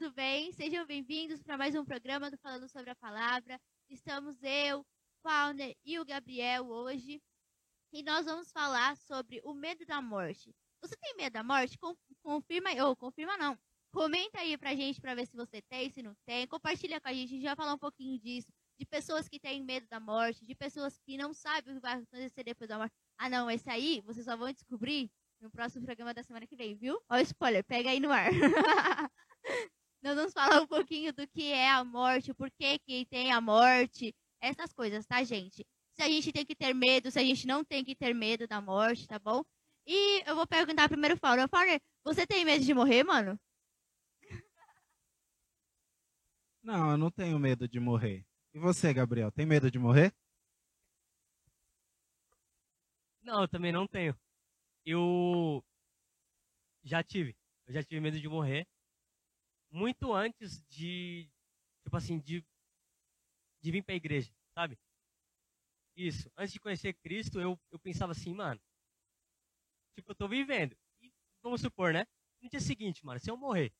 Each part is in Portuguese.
tudo bem? Sejam bem-vindos para mais um programa do Falando sobre a Palavra. Estamos eu, Fauner e o Gabriel hoje. E nós vamos falar sobre o medo da morte. Você tem medo da morte? Confirma ou confirma não. Comenta aí pra gente pra ver se você tem, se não tem. Compartilha com a gente, a gente vai falar um pouquinho disso. De pessoas que têm medo da morte, de pessoas que não sabem o que vai acontecer depois da morte. Ah, não, esse aí vocês só vão descobrir no próximo programa da semana que vem, viu? Ó, spoiler, pega aí no ar. Nós vamos falar um pouquinho do que é a morte, por que, que tem a morte, essas coisas, tá, gente? Se a gente tem que ter medo, se a gente não tem que ter medo da morte, tá bom? E eu vou perguntar primeiro o Fauner. Fauner, você tem medo de morrer, mano? Não, eu não tenho medo de morrer. E você, Gabriel, tem medo de morrer? Não, eu também não tenho. Eu já tive. Eu já tive medo de morrer. Muito antes de, tipo assim, de, de vir pra igreja, sabe? Isso. Antes de conhecer Cristo, eu, eu pensava assim, mano. Tipo, eu tô vivendo. E vamos supor, né? No dia seguinte, mano, se eu morrer.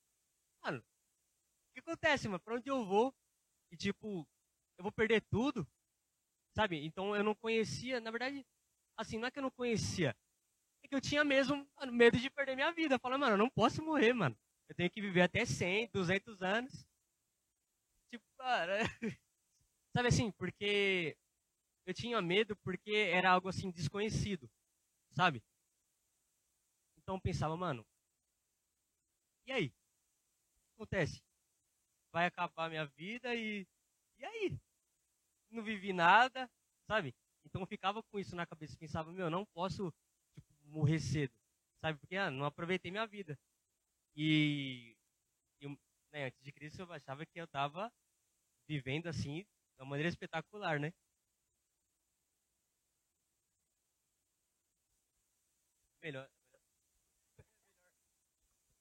Mano, o que acontece, mano? Pra onde eu vou? E tipo, eu vou perder tudo? Sabe? Então eu não conhecia, na verdade, assim, não é que eu não conhecia. É que eu tinha mesmo mano, medo de perder minha vida. Falando, mano, eu não posso morrer, mano. Eu tenho que viver até 100, 200 anos. Tipo, cara. Sabe assim, porque eu tinha medo porque era algo assim desconhecido, sabe? Então eu pensava, mano, e aí? O que acontece? Vai acabar minha vida e. E aí? Não vivi nada, sabe? Então eu ficava com isso na cabeça, pensava, meu, não posso tipo, morrer cedo, sabe? Porque ah, não aproveitei minha vida. E, né, antes de Cristo eu achava que eu estava vivendo assim, de uma maneira espetacular, né? Melhor.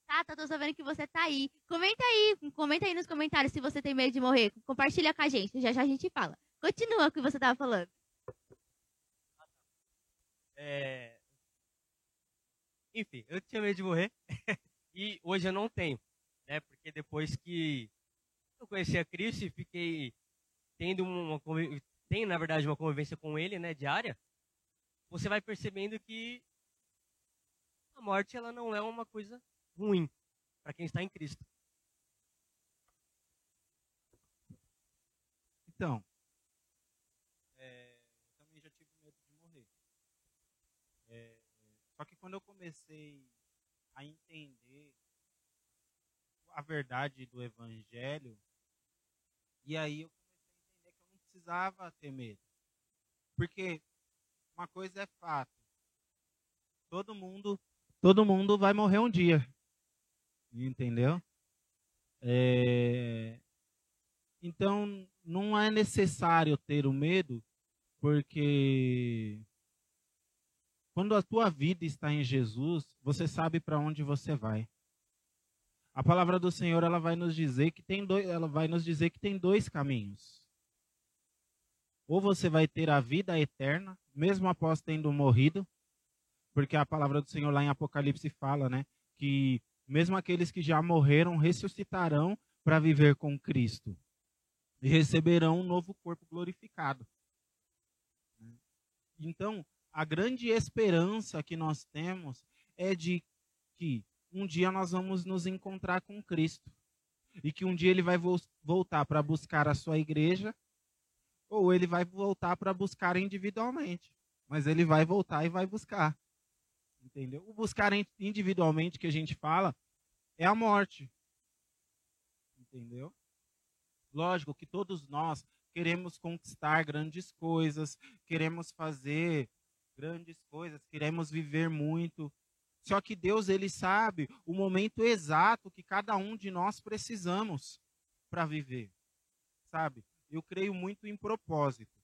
Tata, tô sabendo que você tá aí. Comenta aí, comenta aí nos comentários se você tem medo de morrer. Compartilha com a gente, já já a gente fala. Continua o que você tava falando. É... Enfim, eu tinha medo de morrer e hoje eu não tenho, né? Porque depois que eu conheci a Cristo e fiquei tendo uma tem na verdade uma convivência com ele, né, diária, você vai percebendo que a morte ela não é uma coisa ruim para quem está em Cristo. Então, é, eu também já tive medo de morrer. É, só que quando eu comecei a entender a verdade do Evangelho, e aí eu comecei a entender que eu não precisava ter medo. Porque uma coisa é fato. Todo mundo todo mundo vai morrer um dia. Entendeu? É... Então, não é necessário ter o medo, porque quando a tua vida está em Jesus, você sabe para onde você vai. A palavra do Senhor ela vai nos dizer que tem dois, ela vai nos dizer que tem dois caminhos. Ou você vai ter a vida eterna, mesmo após tendo morrido, porque a palavra do Senhor lá em Apocalipse fala, né, que mesmo aqueles que já morreram ressuscitarão para viver com Cristo e receberão um novo corpo glorificado. Então, a grande esperança que nós temos é de que um dia nós vamos nos encontrar com Cristo e que um dia ele vai vo voltar para buscar a sua igreja ou ele vai voltar para buscar individualmente, mas ele vai voltar e vai buscar. Entendeu? O buscar individualmente que a gente fala é a morte. Entendeu? Lógico que todos nós queremos conquistar grandes coisas, queremos fazer grandes coisas, queremos viver muito. Só que Deus ele sabe o momento exato que cada um de nós precisamos para viver. Sabe? Eu creio muito em propósito.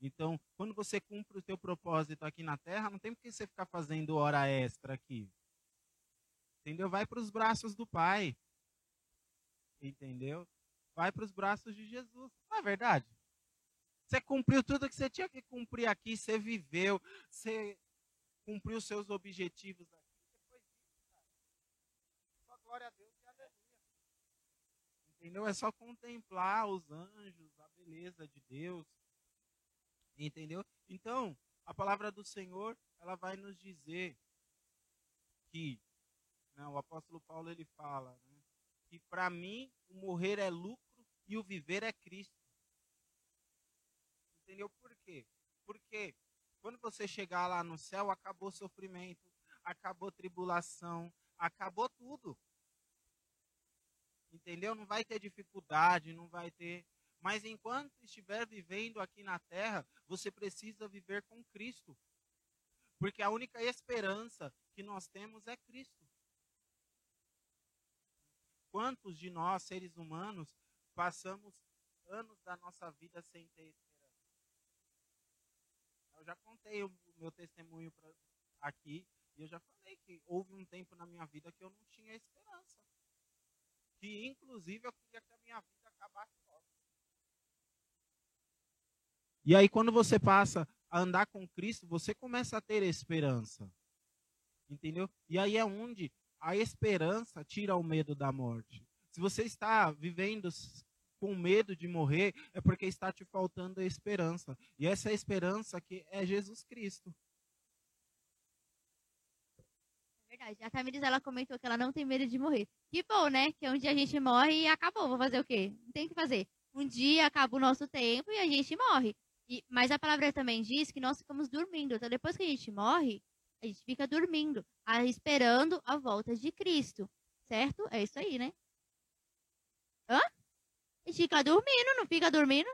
Então, quando você cumpre o seu propósito aqui na terra, não tem por que você ficar fazendo hora extra aqui. Entendeu? Vai para os braços do Pai. Entendeu? Vai para os braços de Jesus. Não é verdade? Você cumpriu tudo que você tinha que cumprir aqui, você viveu, você cumpriu seus objetivos aqui. Depois disso, cara. Só glória a Deus e aleluia. Entendeu? É só contemplar os anjos, a beleza de Deus. Entendeu? Então, a palavra do Senhor, ela vai nos dizer que né, o apóstolo Paulo ele fala né, que para mim o morrer é lucro e o viver é Cristo. Entendeu por quê? Porque quando você chegar lá no céu, acabou sofrimento, acabou tribulação, acabou tudo. Entendeu? Não vai ter dificuldade, não vai ter. Mas enquanto estiver vivendo aqui na terra, você precisa viver com Cristo. Porque a única esperança que nós temos é Cristo. Quantos de nós, seres humanos, passamos anos da nossa vida sem ter? Eu já contei o meu testemunho pra, aqui e eu já falei que houve um tempo na minha vida que eu não tinha esperança. Que inclusive eu queria que a minha vida acabasse logo. E aí quando você passa a andar com Cristo, você começa a ter esperança. Entendeu? E aí é onde a esperança tira o medo da morte. Se você está vivendo com medo de morrer, é porque está te faltando a esperança. E essa esperança que é Jesus Cristo. É verdade. A Tamiris, ela comentou que ela não tem medo de morrer. Que bom, né? Que um dia a gente morre e acabou. Vou fazer o quê? Não tem o que fazer. Um dia acaba o nosso tempo e a gente morre. E, mas a palavra também diz que nós ficamos dormindo. Então, depois que a gente morre, a gente fica dormindo, esperando a volta de Cristo. Certo? É isso aí, né? Hã? Gente fica dormindo, não fica dormindo?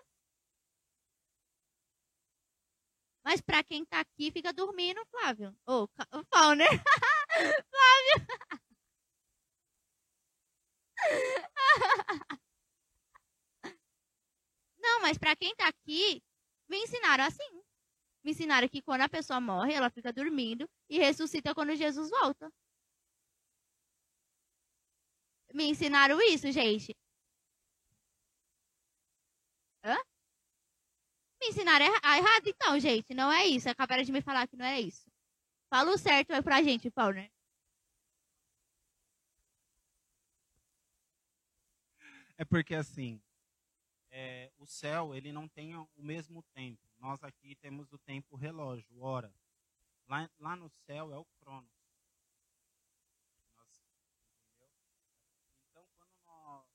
Mas para quem tá aqui, fica dormindo, Flávio. Ô, oh, Fauner. Flávio. Não, mas para quem tá aqui, me ensinaram assim. Me ensinaram que quando a pessoa morre, ela fica dormindo e ressuscita quando Jesus volta. Me ensinaram isso, gente. Hã? Me ensinaram errado, então, gente. Não é isso. Acabaram de me falar que não é isso. Fala o certo é pra gente, Paulo, né? É porque assim, é, o céu ele não tem o mesmo tempo. Nós aqui temos o tempo relógio, hora. Lá, lá no céu é o cronos. Nós, então, quando nós,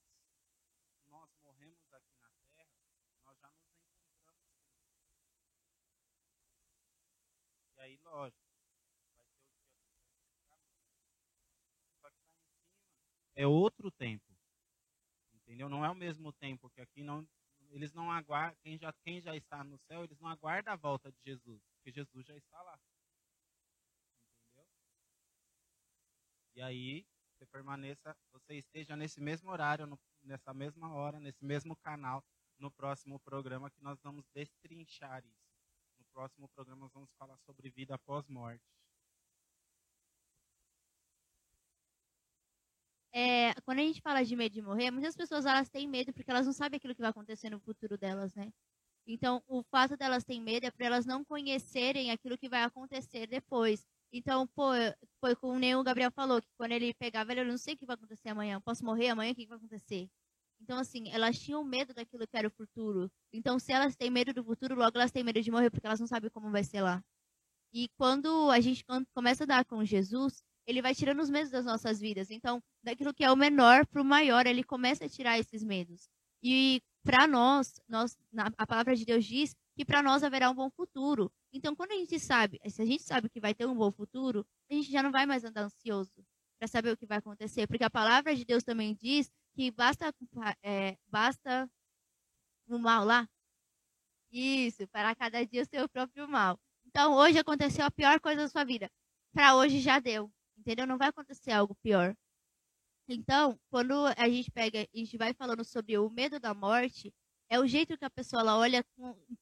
nós morremos aqui na Terra, nós já nos encontramos E aí, cima é outro tempo. Entendeu? Não é o mesmo tempo que aqui não eles não aguardam, quem já, quem já está no céu, eles não aguardam a volta de Jesus, porque Jesus já está lá. Entendeu? E aí, você permaneça, você esteja nesse mesmo horário, no, nessa mesma hora, nesse mesmo canal, no próximo programa que nós vamos destrinchar isso. Próximo programa nós vamos falar sobre vida após morte. é, quando a gente fala de medo de morrer, muitas pessoas elas têm medo porque elas não sabem aquilo que vai acontecer no futuro delas, né? Então, o fato delas terem medo é para elas não conhecerem aquilo que vai acontecer depois. Então, pô, foi como o Gabriel falou, que quando ele pegava, ele, eu não sei o que vai acontecer amanhã, posso morrer amanhã, o que vai acontecer? Então, assim, elas tinham medo daquilo que era o futuro. Então, se elas têm medo do futuro, logo elas têm medo de morrer, porque elas não sabem como vai ser lá. E quando a gente começa a dar com Jesus, ele vai tirando os medos das nossas vidas. Então, daquilo que é o menor para o maior, ele começa a tirar esses medos. E para nós, nós, a palavra de Deus diz que para nós haverá um bom futuro. Então, quando a gente sabe, se a gente sabe que vai ter um bom futuro, a gente já não vai mais andar ansioso para saber o que vai acontecer, porque a palavra de Deus também diz que basta, é, basta o mal lá. Isso, para cada dia o seu próprio mal. Então, hoje aconteceu a pior coisa da sua vida. Para hoje já deu entendeu? Não vai acontecer algo pior. Então, quando a gente pega, gente vai falando sobre o medo da morte, é o jeito que a pessoa ela olha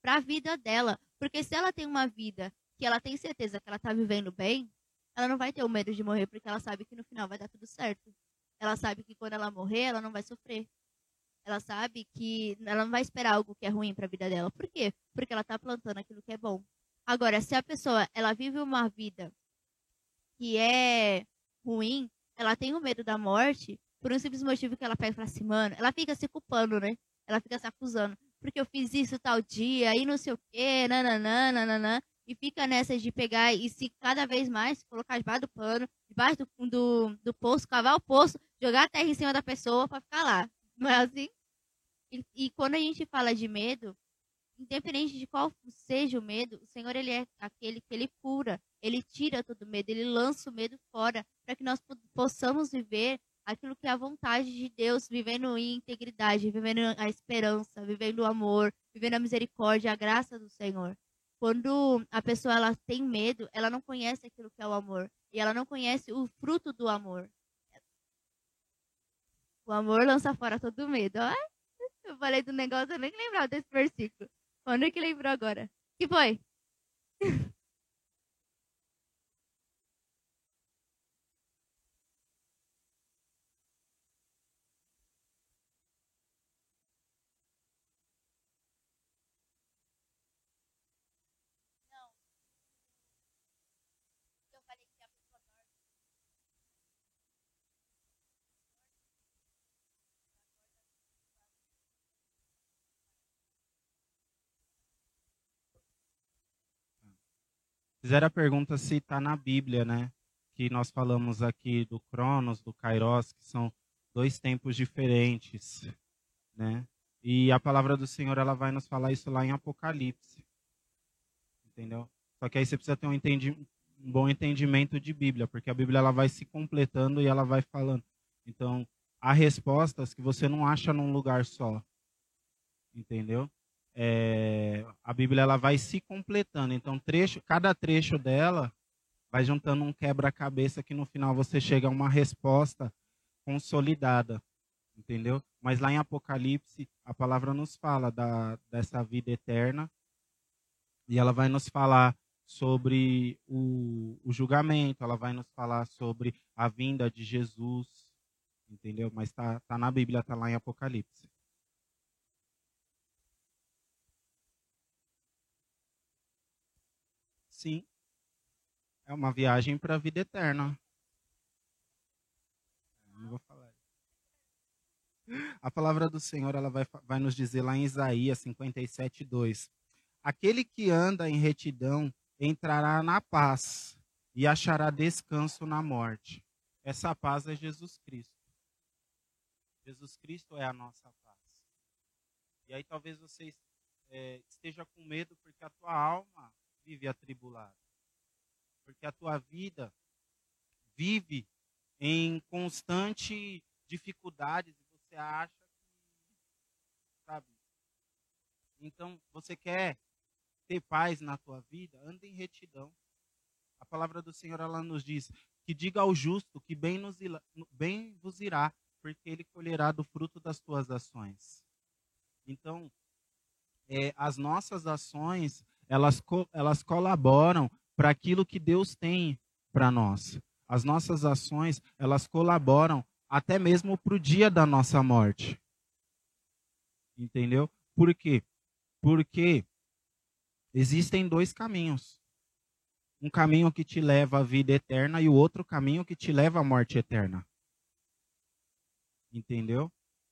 para a vida dela, porque se ela tem uma vida que ela tem certeza que ela está vivendo bem, ela não vai ter o medo de morrer, porque ela sabe que no final vai dar tudo certo. Ela sabe que quando ela morrer, ela não vai sofrer. Ela sabe que ela não vai esperar algo que é ruim para a vida dela. Por quê? Porque ela está plantando aquilo que é bom. Agora, se a pessoa ela vive uma vida que é ruim, ela tem o medo da morte, por um simples motivo que ela pega e fala assim, mano, ela fica se culpando, né? Ela fica se acusando. Porque eu fiz isso tal dia, e não sei o quê, nananã, nananã. E fica nessa de pegar e se cada vez mais colocar debaixo do pano, debaixo do, do, do poço, cavar o poço, jogar a terra em cima da pessoa para ficar lá. Não é assim? E, e quando a gente fala de medo, independente de qual seja o medo, o Senhor ele é aquele que ele cura, ele tira todo o medo, ele lança o medo fora, para que nós possamos viver aquilo que é a vontade de Deus, vivendo em integridade, vivendo a esperança, vivendo o amor, vivendo a misericórdia, a graça do Senhor. Quando a pessoa ela tem medo, ela não conhece aquilo que é o amor e ela não conhece o fruto do amor. O amor lança fora todo medo. Eu falei do negócio, eu nem lembrava desse versículo. Quando é que lembrou agora? que foi? Fizeram a pergunta se está na Bíblia, né? Que nós falamos aqui do Cronos, do Kairos, que são dois tempos diferentes, né? E a palavra do Senhor, ela vai nos falar isso lá em Apocalipse. Entendeu? Só que aí você precisa ter um, entendi um bom entendimento de Bíblia, porque a Bíblia ela vai se completando e ela vai falando. Então, há respostas que você não acha num lugar só. Entendeu? É, a Bíblia ela vai se completando. Então, trecho, cada trecho dela vai juntando um quebra-cabeça que no final você chega a uma resposta consolidada, entendeu? Mas lá em Apocalipse, a palavra nos fala da, dessa vida eterna e ela vai nos falar sobre o, o julgamento, ela vai nos falar sobre a vinda de Jesus, entendeu? Mas está tá na Bíblia, está lá em Apocalipse. Sim. É uma viagem para a vida eterna. Não vou falar. A palavra do Senhor ela vai, vai nos dizer lá em Isaías 57, 2. Aquele que anda em retidão entrará na paz e achará descanso na morte. Essa paz é Jesus Cristo. Jesus Cristo é a nossa paz. E aí talvez você é, esteja com medo porque a tua alma vive atribulado. Porque a tua vida vive em constante dificuldades e você acha que, sabe? Então, você quer ter paz na tua vida, anda em retidão. A palavra do Senhor ela nos diz que diga ao justo que bem, nos, bem vos irá, porque ele colherá do fruto das tuas ações. Então, é, as nossas ações, elas, elas colaboram para aquilo que Deus tem para nós. As nossas ações, elas colaboram até mesmo para o dia da nossa morte. Entendeu? Por quê? Porque existem dois caminhos. Um caminho que te leva à vida eterna e o outro caminho que te leva à morte eterna. Entendeu?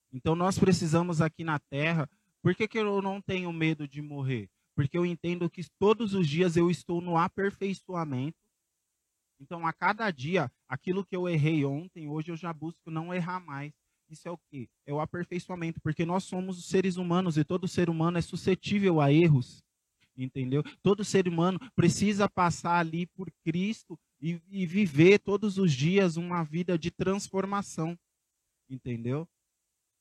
Então nós precisamos aqui na terra. Por que, que eu não tenho medo de morrer? Porque eu entendo que todos os dias eu estou no aperfeiçoamento. Então, a cada dia, aquilo que eu errei ontem, hoje eu já busco não errar mais. Isso é o quê? É o aperfeiçoamento, porque nós somos seres humanos e todo ser humano é suscetível a erros. Entendeu? Todo ser humano precisa passar ali por Cristo e, e viver todos os dias uma vida de transformação. Entendeu?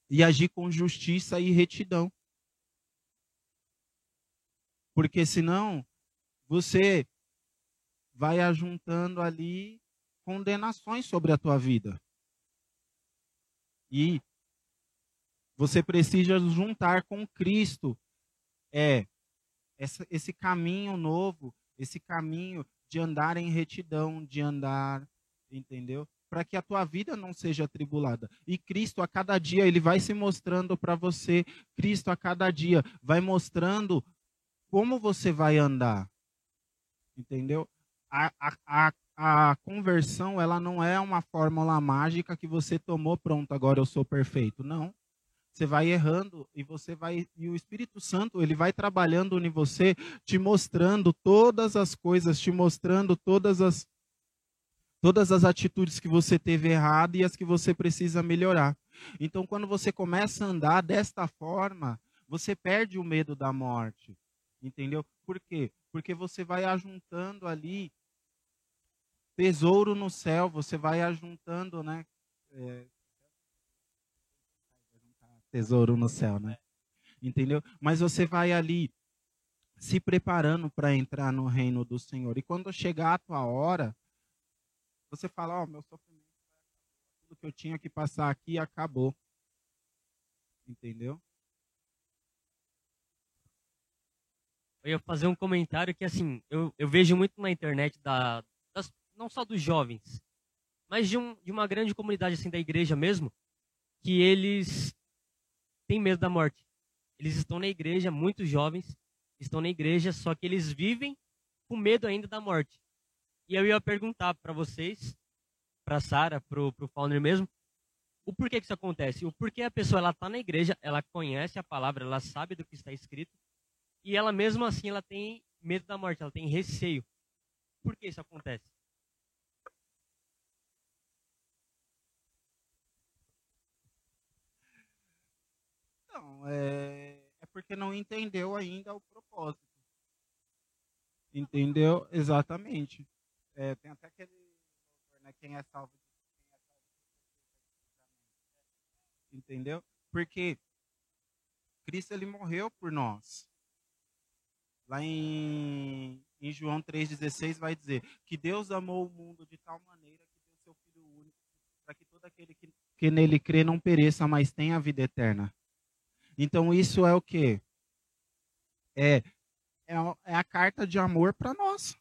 E agir com justiça e retidão. Porque senão você vai ajuntando ali condenações sobre a tua vida. E você precisa juntar com Cristo é esse caminho novo, esse caminho de andar em retidão, de andar, entendeu? Para que a tua vida não seja atribulada. E Cristo a cada dia ele vai se mostrando para você, Cristo a cada dia vai mostrando como você vai andar. Entendeu? A, a, a, a conversão ela não é uma fórmula mágica que você tomou pronto agora eu sou perfeito não você vai errando e você vai e o Espírito Santo ele vai trabalhando em você te mostrando todas as coisas te mostrando todas as todas as atitudes que você teve errado e as que você precisa melhorar então quando você começa a andar desta forma você perde o medo da morte entendeu por quê porque você vai ajuntando ali tesouro no céu, você vai ajuntando, né? É, tesouro no céu, né? Entendeu? Mas você vai ali se preparando para entrar no reino do Senhor. E quando chegar a tua hora, você fala, ó, oh, meu sofrimento, tudo que eu tinha que passar aqui acabou. Entendeu? Eu ia fazer um comentário que, assim, eu, eu vejo muito na internet da, das, não só dos jovens, mas de, um, de uma grande comunidade, assim, da igreja mesmo, que eles têm medo da morte. Eles estão na igreja, muitos jovens estão na igreja, só que eles vivem com medo ainda da morte. E eu ia perguntar para vocês, para Sara, para o founder mesmo, o porquê que isso acontece. O porquê a pessoa ela está na igreja, ela conhece a palavra, ela sabe do que está escrito, e ela mesmo assim ela tem medo da morte, ela tem receio. Por que isso acontece? Não, é, é porque não entendeu ainda o propósito. Entendeu? Exatamente. É, tem até aquele né, quem é salvo entendeu? Porque Cristo ele morreu por nós. Lá em, em João 3,16 vai dizer que Deus amou o mundo de tal maneira que deu seu Filho único, para que todo aquele que, que nele crê não pereça, mas tenha a vida eterna. Então isso é o que? É, é, é a carta de amor para nós,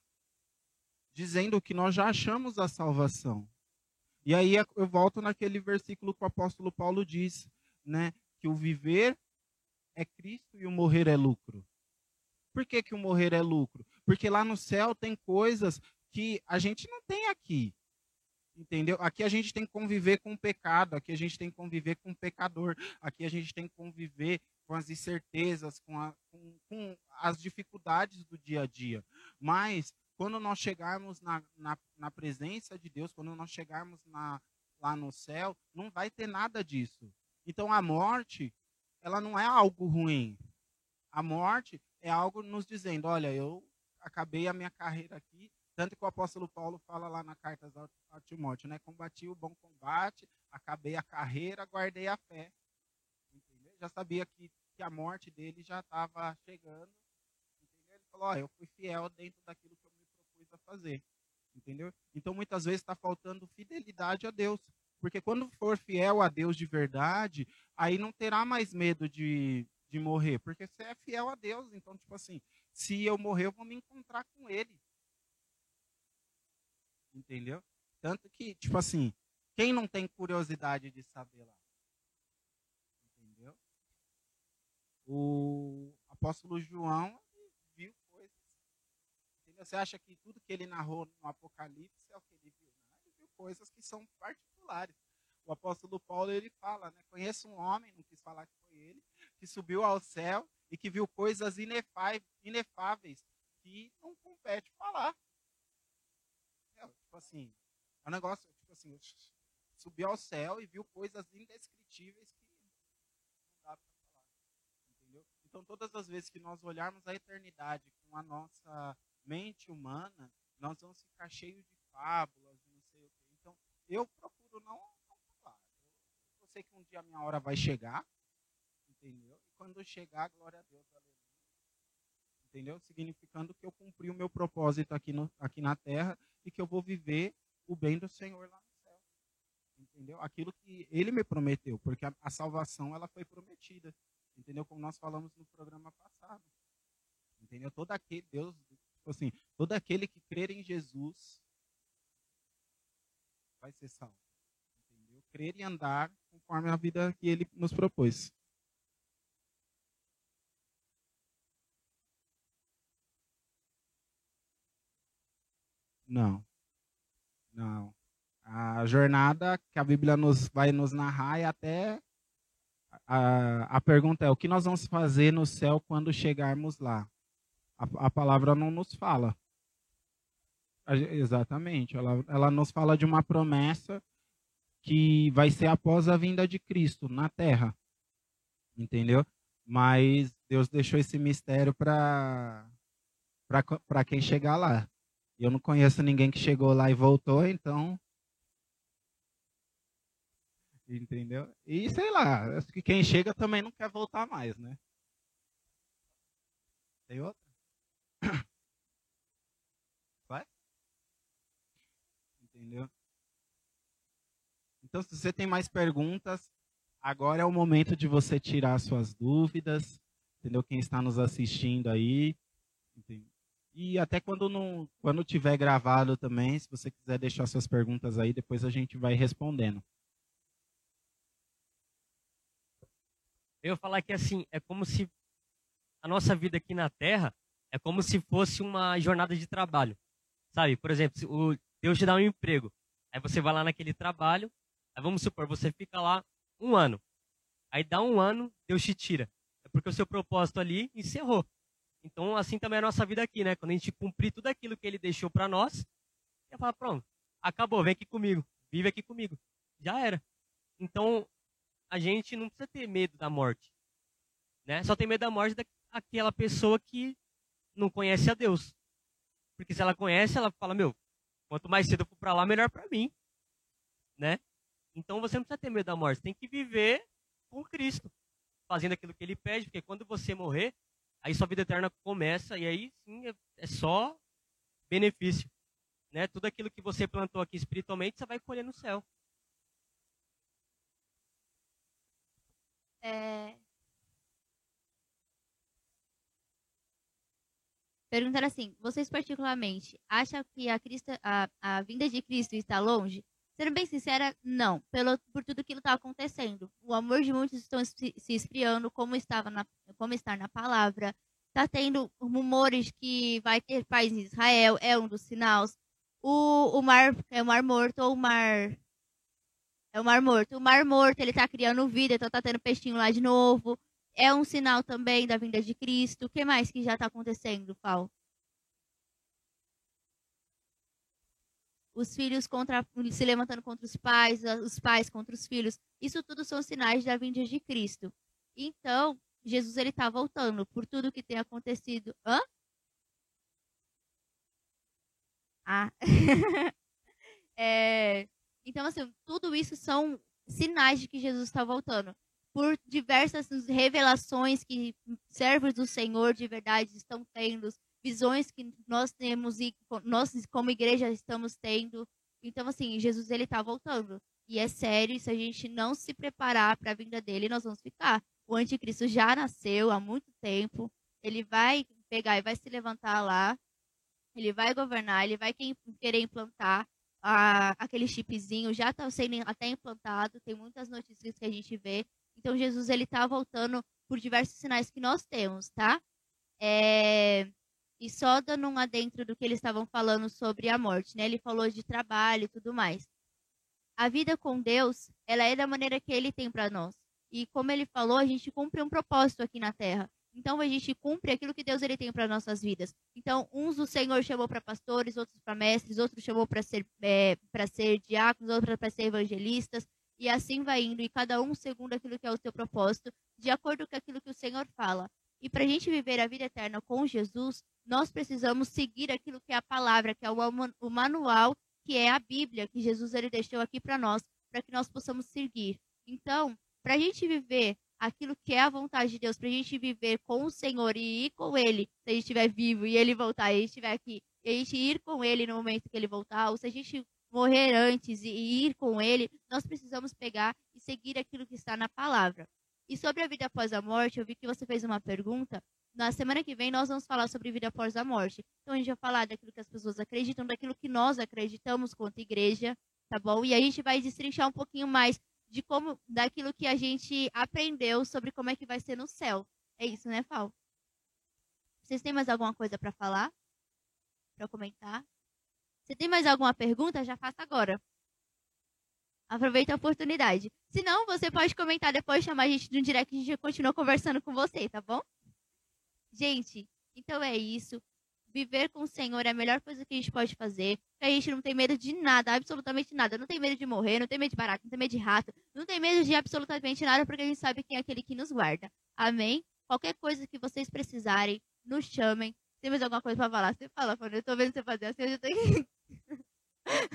dizendo que nós já achamos a salvação. E aí eu volto naquele versículo que o apóstolo Paulo diz, né, que o viver é Cristo e o morrer é lucro. Por que, que o morrer é lucro? Porque lá no céu tem coisas que a gente não tem aqui. Entendeu? Aqui a gente tem que conviver com o pecado, aqui a gente tem que conviver com o pecador, aqui a gente tem que conviver com as incertezas, com, a, com, com as dificuldades do dia a dia. Mas quando nós chegarmos na, na, na presença de Deus, quando nós chegarmos na, lá no céu, não vai ter nada disso. Então a morte, ela não é algo ruim. A morte é algo nos dizendo, olha, eu acabei a minha carreira aqui, tanto que o apóstolo Paulo fala lá na carta a Timóteo, né? Combati o bom combate, acabei a carreira, guardei a fé. Entendeu? Já sabia que, que a morte dele já estava chegando. Entendeu? Ele falou, ó, eu fui fiel dentro daquilo que eu me propus a fazer. Entendeu? Então muitas vezes está faltando fidelidade a Deus. Porque quando for fiel a Deus de verdade, aí não terá mais medo de, de morrer, porque você é fiel a Deus. Então, tipo assim, se eu morrer, eu vou me encontrar com Ele. Entendeu? Tanto que, tipo assim, quem não tem curiosidade de saber lá? Entendeu? O apóstolo João viu coisas. Entendeu? Você acha que tudo que ele narrou no Apocalipse é o que ele viu? Não, ele viu coisas que são particulares. O apóstolo Paulo ele fala, né? Conheço um homem, não quis falar que foi ele, que subiu ao céu e que viu coisas inefáveis que não compete falar. É, tipo assim, é um negócio, tipo assim, subiu ao céu e viu coisas indescritíveis que não dá para falar. Entendeu? Então, todas as vezes que nós olharmos a eternidade com a nossa mente humana, nós vamos ficar cheios de fábulas não sei o quê. Então, eu procuro não, não falar. Eu, eu sei que um dia a minha hora vai chegar, Entendeu? E quando chegar, glória a Deus, aleluia. Entendeu? Significando que eu cumpri o meu propósito aqui, no, aqui na terra e que eu vou viver o bem do Senhor lá no céu. Entendeu? Aquilo que ele me prometeu, porque a, a salvação ela foi prometida. Entendeu? Como nós falamos no programa passado. Entendeu? Todo aquele Deus, tipo assim, todo aquele que crer em Jesus vai ser salvo. Entendeu? Crer e andar conforme a vida que ele nos propôs. Não. Não. A jornada que a Bíblia nos vai nos narrar é até a, a pergunta é o que nós vamos fazer no céu quando chegarmos lá. A, a palavra não nos fala. A, exatamente. Ela, ela nos fala de uma promessa que vai ser após a vinda de Cristo na Terra. Entendeu? Mas Deus deixou esse mistério para para quem chegar lá. Eu não conheço ninguém que chegou lá e voltou, então Entendeu? E sei lá, acho que quem chega também não quer voltar mais, né? Tem outra? Vai? Entendeu? Então, se você tem mais perguntas, agora é o momento de você tirar suas dúvidas, entendeu? Quem está nos assistindo aí. Entendeu? E até quando não, quando tiver gravado também, se você quiser deixar suas perguntas aí, depois a gente vai respondendo. Eu falar que assim, é como se a nossa vida aqui na Terra é como se fosse uma jornada de trabalho. Sabe? Por exemplo, o Deus te dá um emprego. Aí você vai lá naquele trabalho, aí vamos supor, você fica lá um ano. Aí dá um ano, Deus te tira. É porque o seu propósito ali encerrou. Então, assim também é a nossa vida aqui, né? Quando a gente cumprir tudo aquilo que ele deixou para nós, ele fala, pronto, acabou, vem aqui comigo, vive aqui comigo. Já era. Então, a gente não precisa ter medo da morte. Né? Só tem medo da morte daquela pessoa que não conhece a Deus. Porque se ela conhece, ela fala, meu, quanto mais cedo eu for para lá, melhor para mim. Né? Então você não precisa ter medo da morte, tem que viver com Cristo, fazendo aquilo que ele pede, porque quando você morrer, aí sua vida eterna começa e aí sim é, é só benefício. Né? Tudo aquilo que você plantou aqui espiritualmente, você vai colher no céu. É... Perguntar assim, vocês particularmente acham que a, Cristo, a, a vinda de Cristo está longe? Sendo bem sincera, não. Pelo, por tudo que está acontecendo. O amor de muitos estão se, se esfriando, como, estava na, como está na palavra. Está tendo rumores que vai ter paz em Israel, é um dos sinais. O, o mar é o mar morto ou o mar é o Mar Morto. O Mar Morto, ele tá criando vida, então tá tendo peixinho lá de novo. É um sinal também da vinda de Cristo. O que mais que já tá acontecendo, Paulo? Os filhos contra, se levantando contra os pais, os pais contra os filhos. Isso tudo são sinais da vinda de Cristo. Então, Jesus ele tá voltando por tudo que tem acontecido. Hã? Ah. é, então, assim, tudo isso são sinais de que Jesus está voltando. Por diversas revelações que servos do Senhor de verdade estão tendo, visões que nós temos e nós, como igreja, estamos tendo. Então, assim, Jesus ele está voltando. E é sério, se a gente não se preparar para a vinda dele, nós vamos ficar. O anticristo já nasceu há muito tempo. Ele vai pegar e vai se levantar lá. Ele vai governar, ele vai querer implantar a, aquele chipzinho já está sendo até implantado, tem muitas notícias que a gente vê. Então Jesus ele está voltando por diversos sinais que nós temos, tá? É... E só dando um adentro do que eles estavam falando sobre a morte, né? Ele falou de trabalho e tudo mais. A vida com Deus, ela é da maneira que Ele tem para nós. E como Ele falou, a gente cumpre um propósito aqui na Terra. Então a gente cumpre aquilo que Deus ele tem para nossas vidas. Então uns o Senhor chamou para pastores, outros para mestres, outros chamou para ser é, para ser diáconos, outros para ser evangelistas e assim vai indo e cada um segundo aquilo que é o seu propósito, de acordo com aquilo que o Senhor fala. E para a gente viver a vida eterna com Jesus, nós precisamos seguir aquilo que é a palavra, que é o manual, que é a Bíblia que Jesus ele deixou aqui para nós, para que nós possamos seguir. Então, para a gente viver aquilo que é a vontade de Deus, para a gente viver com o Senhor e ir com Ele, se a gente estiver vivo e Ele voltar, e a gente estiver aqui, e a gente ir com Ele no momento que Ele voltar, ou se a gente morrer antes e ir com Ele, nós precisamos pegar e seguir aquilo que está na palavra. E sobre a vida após a morte, eu vi que você fez uma pergunta. Na semana que vem nós vamos falar sobre vida após a morte. Então a gente vai falar daquilo que as pessoas acreditam, daquilo que nós acreditamos quanto igreja, tá bom? E a gente vai destrinchar um pouquinho mais de como daquilo que a gente aprendeu sobre como é que vai ser no céu. É isso, né, Fal? Vocês têm mais alguma coisa para falar? Para comentar? Você tem mais alguma pergunta? Já faça agora. Aproveita a oportunidade. Se não, você pode comentar depois, chamar a gente no direct e a gente continua conversando com você, tá bom? Gente, então é isso. Viver com o Senhor é a melhor coisa que a gente pode fazer. A gente não tem medo de nada, absolutamente nada. Não tem medo de morrer, não tem medo de barato, não tem medo de rato, não tem medo de absolutamente nada, porque a gente sabe quem é aquele que nos guarda. Amém? Qualquer coisa que vocês precisarem, nos chamem. Tem mais alguma coisa pra falar? Você fala, quando eu tô vendo você fazer assim, eu já tenho que.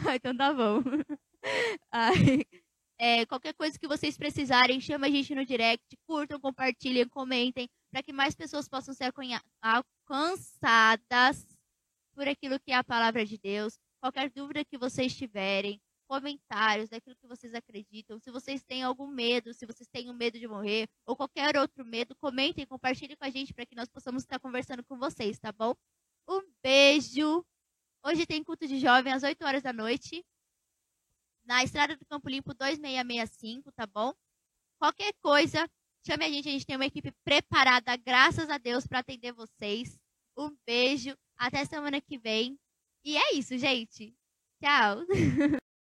ah, então tá bom. Ai, é, qualquer coisa que vocês precisarem, chama a gente no direct, curtam, compartilhem, comentem, para que mais pessoas possam ser alcançadas por aquilo que é a palavra de Deus. Qualquer dúvida que vocês tiverem, comentários daquilo que vocês acreditam. Se vocês têm algum medo, se vocês têm um medo de morrer ou qualquer outro medo, comentem, compartilhem com a gente para que nós possamos estar conversando com vocês, tá bom? Um beijo. Hoje tem culto de jovem às 8 horas da noite na Estrada do Campo Limpo 2665, tá bom? Qualquer coisa, chame a gente, a gente tem uma equipe preparada, graças a Deus, para atender vocês. Um beijo, até semana que vem. E é isso, gente. Tchau.